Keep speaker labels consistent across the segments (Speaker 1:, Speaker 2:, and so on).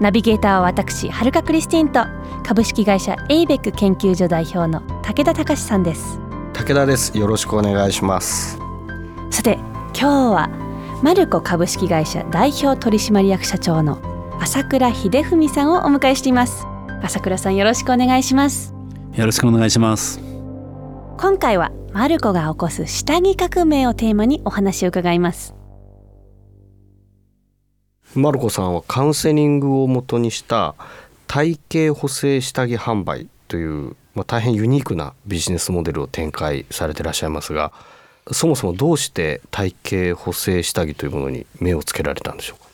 Speaker 1: ナビゲーターは私はるかクリスティンと株式会社エイベック研究所代表の武田隆さんです。
Speaker 2: 武田です。よろしくお願いします。
Speaker 1: さて今日はマルコ株式会社代表取締役社長の朝倉秀文さんをお迎えしています。朝倉さんよろしくお願いします。
Speaker 3: よろしくお願いします。
Speaker 1: 今回はマルコが起こす下着革命をテーマにお話を伺います
Speaker 2: マルコさんはカウンセリングをもとにした体型補正下着販売という、まあ、大変ユニークなビジネスモデルを展開されていらっしゃいますがそもそもどうして体型補正下着というものに目をつけられたんでしょうか？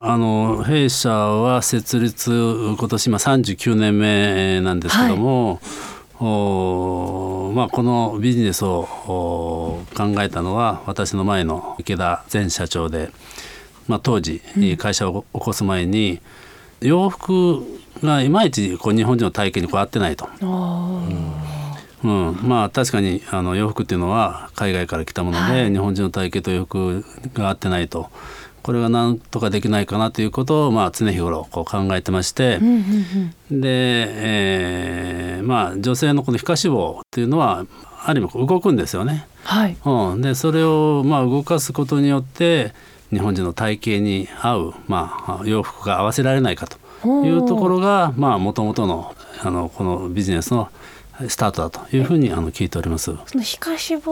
Speaker 3: あの弊社は設立今年今39年目なんですけども、はい。おまあ、このビジネスを考えたのは私の前の池田前社長で、まあ、当時会社を起こす前に洋服がいまいちこう日本人の体型にこう合ってないと。うん、まあ確かにあの洋服っていうのは海外から来たもので、はい、日本人の体型と洋服が合ってないと。これが何とかできないかなということを、まあ、常日頃こう考えてまして、で、えー、まあ女性のこの皮下脂肪っていうのはある意味動くんですよね。
Speaker 1: はい。
Speaker 3: うん、でそれをまあ動かすことによって日本人の体型に合う、まあ、洋服が合わせられないかというところがもともとのあのこのビジネスのスタートだというふうにあの聞いております。
Speaker 1: その皮下脂肪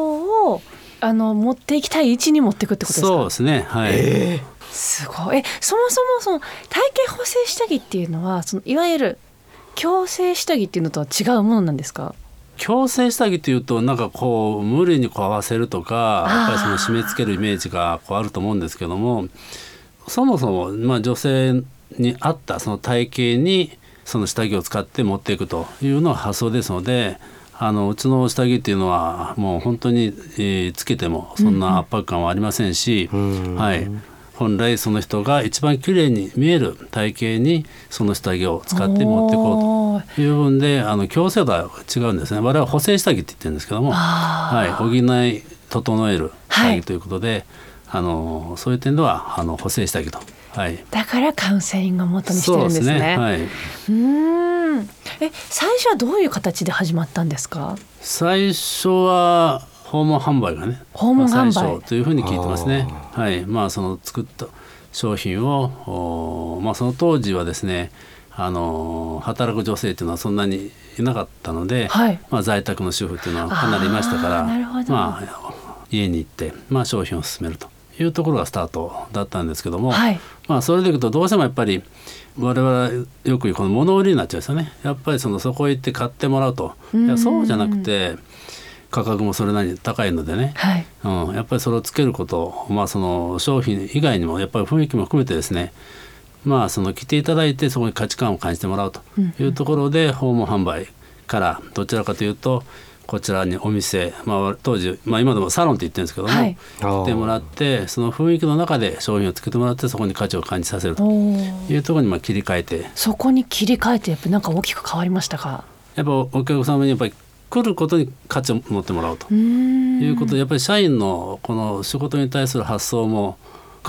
Speaker 1: をあの持っていきたい位置に持っていくってことですか？
Speaker 3: そうですね。はい。えー、
Speaker 1: すごい。え、そもそもその体型補正下着っていうのはそのいわゆる矯正下着っていうのとは違うものなんですか？
Speaker 3: 矯正下着というとなんかこう無理にこう合わせるとかやっぱりその締め付けるイメージがこうあると思うんですけどもそもそもまあ女性に合ったその体型にその下着を使って持っていくというのが発想ですのであのうちの下着っていうのはもう本当に、えー、つけてもそんな圧迫感はありませんし、うん、はい、本来その人が一番綺麗に見える体型にその下着を使って持っていこうという部分であの矯正度は違うんですね。我々は補正下着って言ってるんですけども、はい、補い整える下着ということで、はい、あのそういう点ではあの補正下着と。はい、
Speaker 1: だからカウンセリングを元にしてるんですね。ね。はい、うん。え最初はどういう形で始まったんですか？
Speaker 3: 最初は訪問販売がね
Speaker 1: 訪問販
Speaker 3: 売。というふうに聞いてますね。はい。まあその作った商品をまあその当時はですねあの働く女性っていうのはそんなにいなかったので、はい、まあ、在宅の主婦っていうのはかなりいましたからまあ、家に行って、まあ、商品を進めるというところがスタートだったんですけども、はい、まあそれでいくとどうしてもやっぱり我々よく言うこの物売りになっちゃうんですよね。やっぱりそのそこへ行って買ってもらうと。いやそうじゃなくて価格もそれなりに高いのでね、はい、うん、やっぱりそれをつけること。まあその商品以外にもやっぱり雰囲気も含めてですね。まあその来ていただいてそこに価値観を感じてもらうというところで訪問販売からどちらかというとこちらにお店、まあ、当時、まあ、今でもサロンって言ってるんですけども、はい、来てもらってその雰囲気の中で商品をつけてもらってそこに価値を感じさせるというところにまあ切り替えて。
Speaker 1: そこに切り替えてやっぱなんか大きく変わりましたか？
Speaker 3: やっぱお客様にやっぱり来ることに価値を持ってもらうと。いうことでやっぱり社員のこの仕事に対する発想も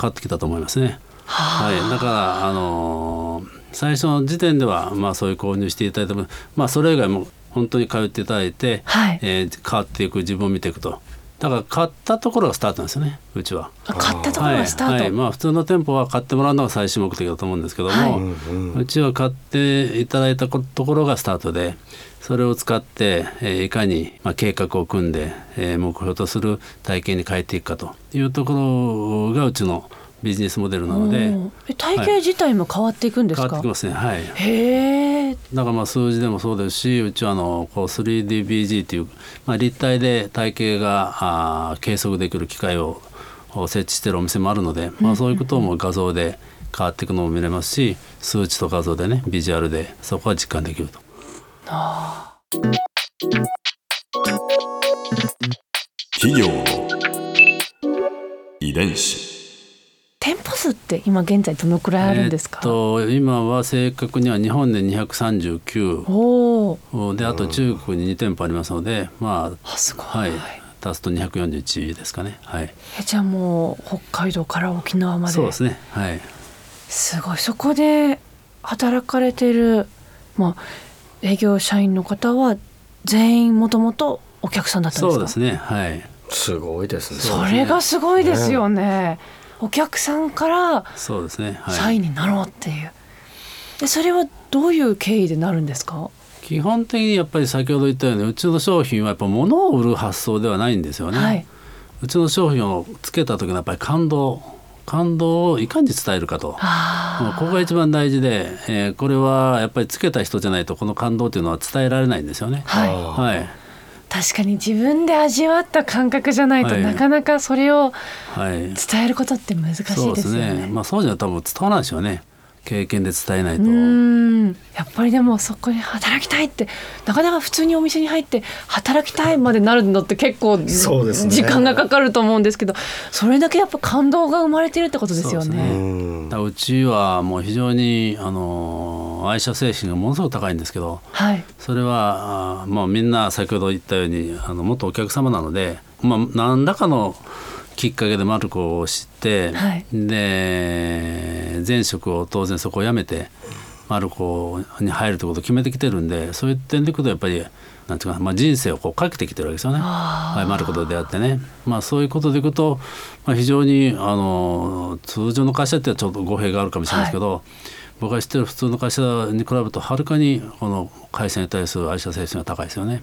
Speaker 3: 変わってきたと思いますね。はい、だからあのー、最初の時点ではまあそういう購入していただいてもまあそれ以外も本当に通っていただいて、はい、えー、変わっていく自分を見ていくとだから買ったところがスタートなんですよねうちは。
Speaker 1: 買ったところがスタート、はい、はい、
Speaker 3: まあ普通の店舗は買ってもらうのが最終目的だと思うんですけども、はい、うちは買っていただいたところがスタートでそれを使って、えー、いかに、まあ、計画を組んで、えー、目標とする体験に変えていくかというところがうちのビジネスモデルなので。
Speaker 1: 体型自体も変わっていくんですか、
Speaker 3: はい、変わってきますね。はい。
Speaker 1: へえ。
Speaker 3: だからまあ数字でもそうですしうちはあのこう 3DBG という、まあ、立体で体型があ計測できる機械を設置しているお店もあるので、まあ、そういうことも画像で変わっていくのも見れますし数値と画像でねビジュアルでそこは実感できると。
Speaker 4: 企業の遺伝子
Speaker 1: 店舗数って今現在どのくらいあるんですか、
Speaker 3: えー、と今は正確には日本で239おであと中国に2店舗ありますのでまあ
Speaker 1: すごい、
Speaker 3: はい、足すと241ですかね。はい、
Speaker 1: えじゃあもう北海道から沖縄まで。
Speaker 3: そうですね。はい。
Speaker 1: すごい。そこで働かれてる、まあ、営業社員の方は全員もともとお客さんだったんですか？
Speaker 3: そうですね。はい。
Speaker 2: すごいですね。
Speaker 1: それがすごいですよね、ね、お客さんから
Speaker 3: そうですね、
Speaker 1: はい、社員になろうっていう。でそれはどういう経緯でなるんですか？
Speaker 3: 基本的にやっぱり先ほど言ったようにうちの商品はやっぱ物を売る発想ではないんですよね、はい、うちの商品をつけた時のやっぱり感動感動をいかに伝えるかと。ここが一番大事で、えー、これはやっぱりつけた人じゃないとこの感動っていうのは伝えられないんですよね。
Speaker 1: はい、はい確かに自分で味わった感覚じゃないと、はい、なかなかそれを伝えることって難しいですよね。はい、そうですね。
Speaker 3: まあそうじゃ多分伝わらないでしょうね。経験で伝えないと
Speaker 1: やっぱりでもそこに働きたいってなかなか普通にお店に入って働きたいまでなるのって結構時間がかかると思うんですけどそれだけやっぱ感動が生まれてるってことですよね。
Speaker 3: うちはもう非常にあの愛社精神がものすごく高いんですけど、はい、それはあ、まあ、みんな先ほど言ったようにあの元お客様なので、まあ、何らかのきっかけでマルコを知って、はい、で前職を当然そこを辞めてマルコに入るということを決めてきてるんでそういう点でいくとやっぱりなんていうか、まあ、人生をこうかけてきてるわけですよね、はい、マルコと出会ってね、まあ、そういうことでいくと、まあ、非常にあの通常の会社ってはちょっと語弊があるかもしれないですけど、はい、僕が知ってる普通の会社に比べるとはるかにこの会社に対する愛社精神が高いですよね。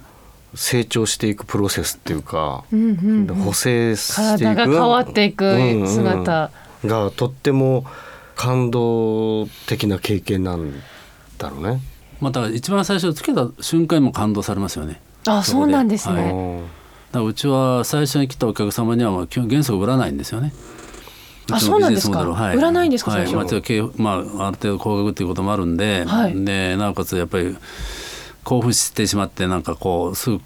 Speaker 2: 成長していくプロセスっていうか、うんうんうん、補正していく
Speaker 1: 体が変わっていく姿、
Speaker 2: うんうん、がとっても感動的な経験なんだろうね。
Speaker 3: まあ、だから一番最初つけた瞬間も感動されますよね。
Speaker 1: あそうなんですね、は
Speaker 3: い、だうちは最初に来たお客様には基本原則売らないんですよね。
Speaker 1: あそうなんですか、はい、売らないんですか、はい、
Speaker 3: まあ、まあ、ある程度高額っていうこともあるんではい、でなおかつやっぱり興奮してしまってなんかこうすぐ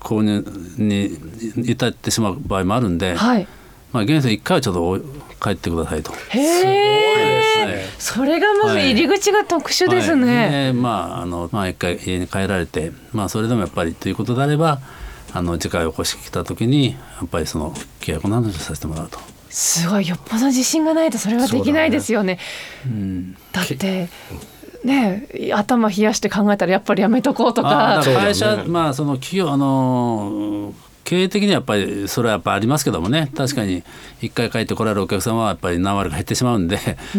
Speaker 3: 購入に至ってしまう場合もあるんで、はい、まあ、現在1回はちょっと帰ってくださいと。
Speaker 1: へえ、それがまず入り口が特殊ですね。はい。はい、
Speaker 3: まああのまあ一回家に帰られて、まあそれでもやっぱりということであれば、あの次回お越し来た時にやっぱりその契約を何度させてもらうと。
Speaker 1: すごいよっぽど自信がないとそれはできないですよね。うねうん、だってね頭冷やして考えたらやっぱりやめとこうとか。
Speaker 3: 会社、ね、まあその企業あの経営的にはやっぱりそれはやっぱありますけどもね確かに一回帰ってこられるお客様はやっぱり何割か減ってしまうんで、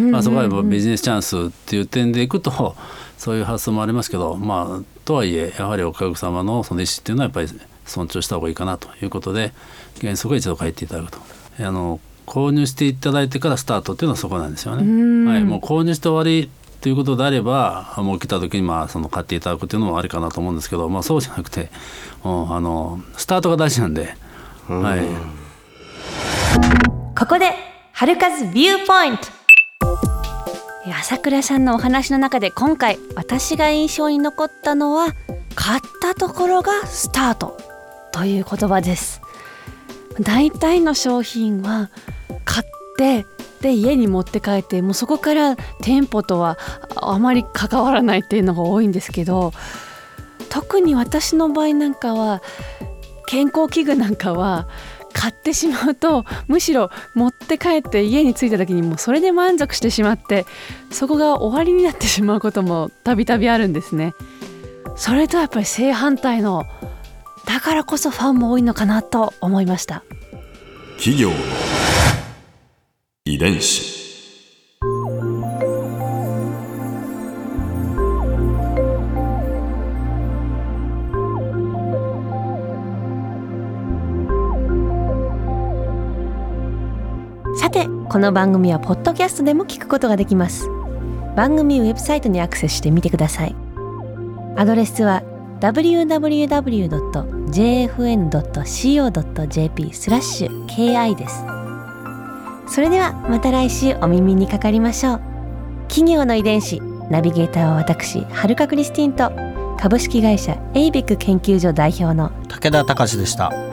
Speaker 3: まあ、そこはビジネスチャンスっていう点でいくとそういう発想もありますけどまあとはいえやはりお客様のその意思っていうのはやっぱり尊重した方がいいかなということで原則は一度帰っていただくと。あの購入していただいてからスタートっていうのはそこなんですよね。はい、もう購入して終わりということであればもう来た時にまあその買っていただくっていうのもありかなと思うんですけど、まあ、そうじゃなくてあのスタートが大事なんで、はい、
Speaker 1: ここで春風ビューポイント。朝倉さんのお話の中で今回私が印象に残ったのは買ったところがスタートという言葉です大体の商品は買ってで家に持って帰ってもうそこから店舗とはあまり関わらないっていうのが多いんですけど特に私の場合なんかは健康器具なんかは買ってしまうとむしろ持って帰って家に着いた時にもうそれで満足してしまってそこが終わりになってしまうこともたびたびあるんですね。それとやっぱり正反対のだからこそファンも多いのかなと思いました。
Speaker 4: 企業の遺伝子。
Speaker 1: さてこの番組はポッドキャストでも聞くことができます。番組ウェブサイトにアクセスしてみてください。アドレスは www.jfn.co.jp スラッシュ ki です。
Speaker 5: それではまた来週お耳にかかりましょう。企業の遺伝子ナビゲーターは私はるかクリスティンと株式会社エイビック研究所代表の
Speaker 6: 武田隆でした。